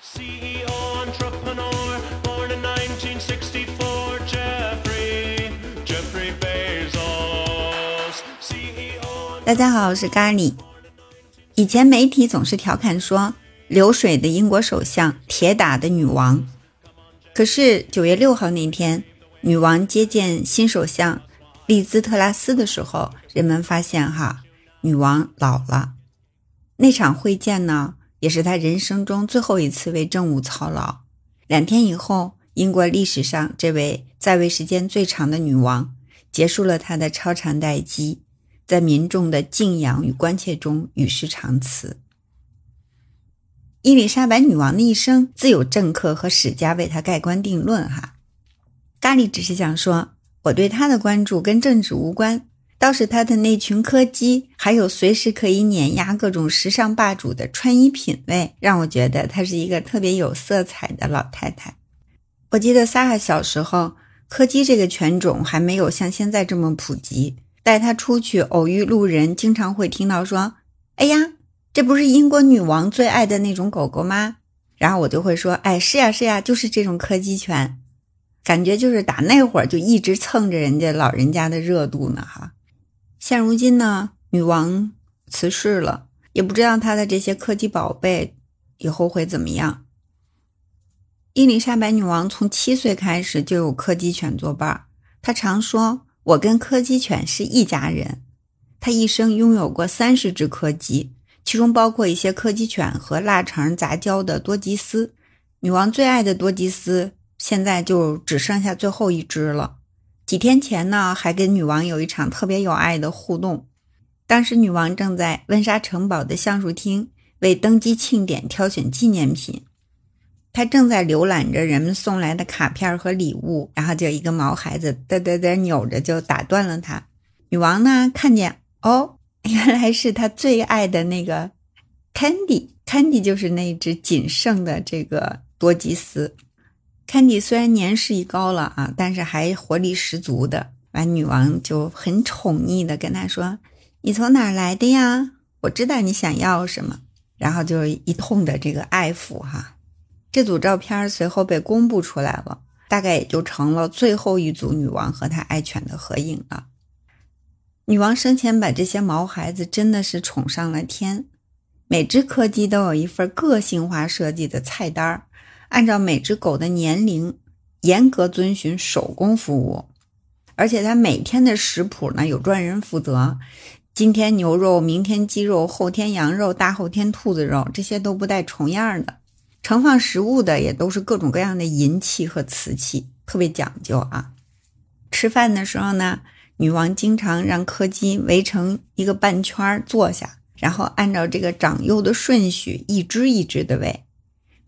CEO entrepreneur, born in 1964, Jeffrey, Jeffrey Bezos. CEO. 大家好，我是咖喱。以前媒体总是调侃说，流水的英国首相，铁打的女王。可是九月六号那天，女王接见新首相利兹特拉斯的时候，人们发现哈，女王老了。那场会见呢，也是他人生中最后一次为政务操劳。两天以后，英国历史上这位在位时间最长的女王结束了她的超长待机，在民众的敬仰与关切中与世长辞。伊丽莎白女王的一生自有政客和史家为她盖棺定论。哈，咖喱只是想说，我对她的关注跟政治无关。倒是她的那群柯基，还有随时可以碾压各种时尚霸主的穿衣品味，让我觉得她是一个特别有色彩的老太太。我记得萨哈小时候，柯基这个犬种还没有像现在这么普及。带它出去偶遇路人，经常会听到说：“哎呀，这不是英国女王最爱的那种狗狗吗？”然后我就会说：“哎，是呀是呀，就是这种柯基犬。”感觉就是打那会儿就一直蹭着人家老人家的热度呢，哈。现如今呢，女王辞世了，也不知道她的这些柯基宝贝以后会怎么样。伊丽莎白女王从七岁开始就有柯基犬作伴，她常说：“我跟柯基犬是一家人。”她一生拥有过三十只柯基，其中包括一些柯基犬和腊肠杂交的多吉斯。女王最爱的多吉斯现在就只剩下最后一只了。几天前呢，还跟女王有一场特别有爱的互动。当时女王正在温莎城堡的橡树厅为登基庆典挑选纪念品，她正在浏览着人们送来的卡片和礼物，然后就一个毛孩子嘚嘚嘚扭着就打断了她。女王呢，看见哦，原来是她最爱的那个 Candy，Candy 就是那只仅剩的这个多吉斯。坎迪虽然年事已高了啊，但是还活力十足的。完，女王就很宠溺的跟他说：“你从哪儿来的呀？我知道你想要什么。”然后就一通的这个爱抚哈。这组照片随后被公布出来了，大概也就成了最后一组女王和她爱犬的合影了。女王生前把这些毛孩子真的是宠上了天，每只柯基都有一份个性化设计的菜单儿。按照每只狗的年龄，严格遵循手工服务，而且它每天的食谱呢有专人负责，今天牛肉，明天鸡肉，后天羊肉，大后天兔子肉，这些都不带重样的。盛放食物的也都是各种各样的银器和瓷器，特别讲究啊。吃饭的时候呢，女王经常让柯基围成一个半圈坐下，然后按照这个长幼的顺序，一只一只的喂。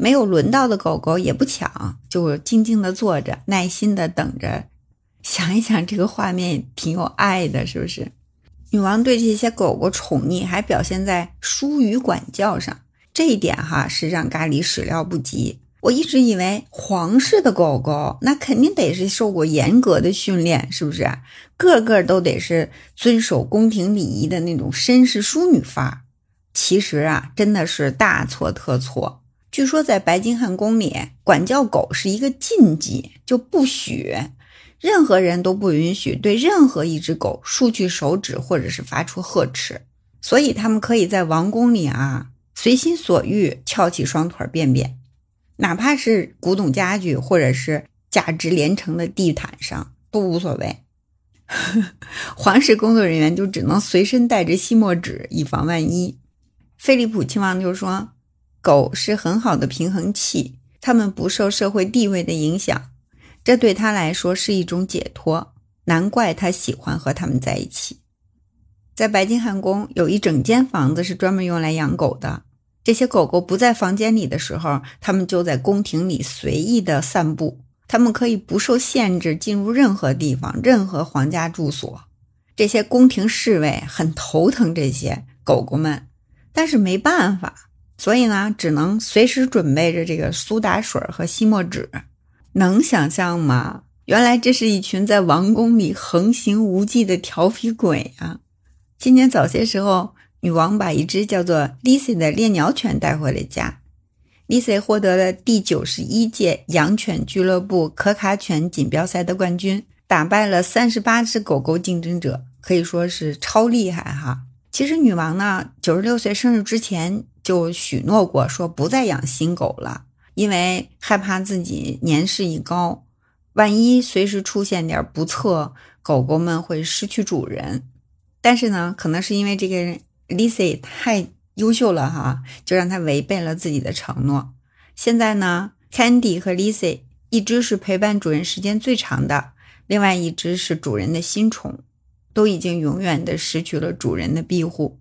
没有轮到的狗狗也不抢，就静静的坐着，耐心的等着。想一想，这个画面挺有爱的，是不是？女王对这些狗狗宠溺还表现在疏于管教上，这一点哈是让咖喱始料不及。我一直以为皇室的狗狗那肯定得是受过严格的训练，是不是？个个都得是遵守宫廷礼仪的那种绅士淑女范儿。其实啊，真的是大错特错。据说在白金汉宫里，管教狗是一个禁忌，就不许任何人都不允许对任何一只狗竖起手指或者是发出呵斥。所以他们可以在王宫里啊随心所欲翘起双腿便便，哪怕是古董家具或者是价值连城的地毯上都无所谓。皇室工作人员就只能随身带着吸墨纸，以防万一。菲利普亲王就说。狗是很好的平衡器，它们不受社会地位的影响，这对他来说是一种解脱。难怪他喜欢和它们在一起。在白金汉宫有一整间房子是专门用来养狗的。这些狗狗不在房间里的时候，它们就在宫廷里随意的散步。它们可以不受限制进入任何地方、任何皇家住所。这些宫廷侍卫很头疼这些狗狗们，但是没办法。所以呢，只能随时准备着这个苏打水和吸墨纸，能想象吗？原来这是一群在王宫里横行无忌的调皮鬼啊！今年早些时候，女王把一只叫做 Lizzy 的猎鸟犬带回了家。Lisa 获得了第九十一届养犬俱乐部可卡犬锦标赛的冠军，打败了三十八只狗狗竞争者，可以说是超厉害哈。其实女王呢，九十六岁生日之前就许诺过，说不再养新狗了，因为害怕自己年事已高，万一随时出现点不测，狗狗们会失去主人。但是呢，可能是因为这个人 Lisa 太。优秀了哈，就让他违背了自己的承诺。现在呢，Candy 和 Lisa 一只是陪伴主人时间最长的，另外一只是主人的新宠，都已经永远的失去了主人的庇护。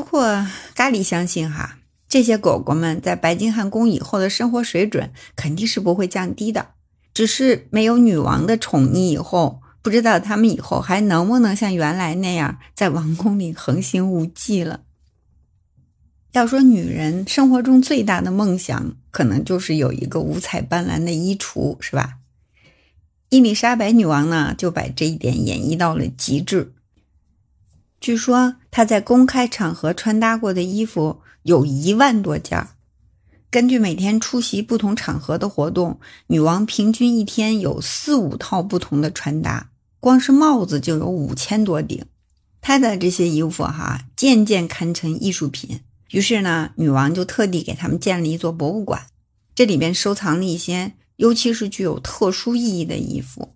不过咖喱相信哈，这些狗狗们在白金汉宫以后的生活水准肯定是不会降低的，只是没有女王的宠溺以后，不知道他们以后还能不能像原来那样在王宫里横行无忌了。要说女人生活中最大的梦想，可能就是有一个五彩斑斓的衣橱，是吧？伊丽莎白女王呢，就把这一点演绎到了极致。据说她在公开场合穿搭过的衣服有一万多件儿。根据每天出席不同场合的活动，女王平均一天有四五套不同的穿搭，光是帽子就有五千多顶。她的这些衣服哈，件件堪称艺术品。于是呢，女王就特地给他们建了一座博物馆，这里边收藏了一些，尤其是具有特殊意义的衣服，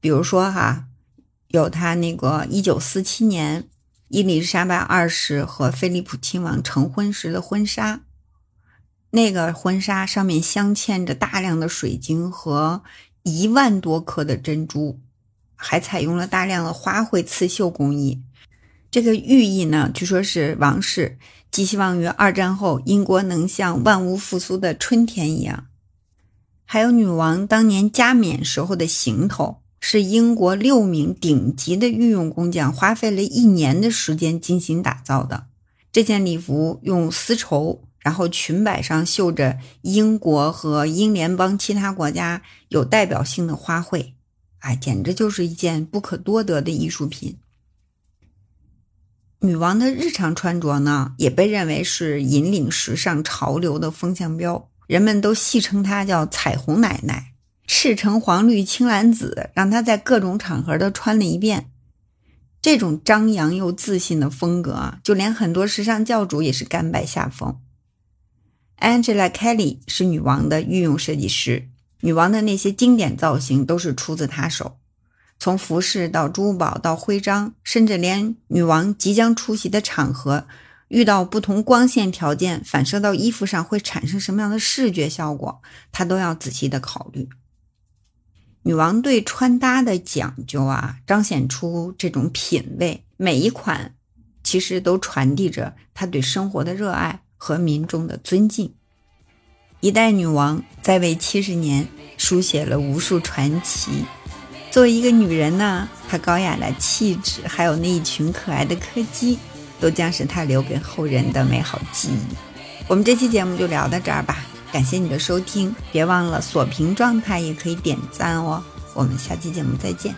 比如说哈，有她那个一九四七年伊丽莎白二世和菲利普亲王成婚时的婚纱，那个婚纱上面镶嵌着大量的水晶和一万多颗的珍珠，还采用了大量的花卉刺绣工艺。这个寓意呢，据说是王室。寄希望于二战后英国能像万物复苏的春天一样。还有女王当年加冕时候的行头，是英国六名顶级的御用工匠花费了一年的时间精心打造的。这件礼服用丝绸，然后裙摆上绣着英国和英联邦其他国家有代表性的花卉，哎，简直就是一件不可多得的艺术品。女王的日常穿着呢，也被认为是引领时尚潮流的风向标，人们都戏称她叫“彩虹奶奶”，赤橙黄绿青蓝紫，让她在各种场合都穿了一遍。这种张扬又自信的风格啊，就连很多时尚教主也是甘拜下风。Angela Kelly 是女王的御用设计师，女王的那些经典造型都是出自她手。从服饰到珠宝到徽章，甚至连女王即将出席的场合，遇到不同光线条件反射到衣服上会产生什么样的视觉效果，她都要仔细的考虑。女王对穿搭的讲究啊，彰显出这种品味，每一款其实都传递着她对生活的热爱和民众的尊敬。一代女王在位七十年，书写了无数传奇。作为一个女人呢，她高雅的气质，还有那一群可爱的柯基，都将是她留给后人的美好记忆。我们这期节目就聊到这儿吧，感谢你的收听，别忘了锁屏状态也可以点赞哦。我们下期节目再见。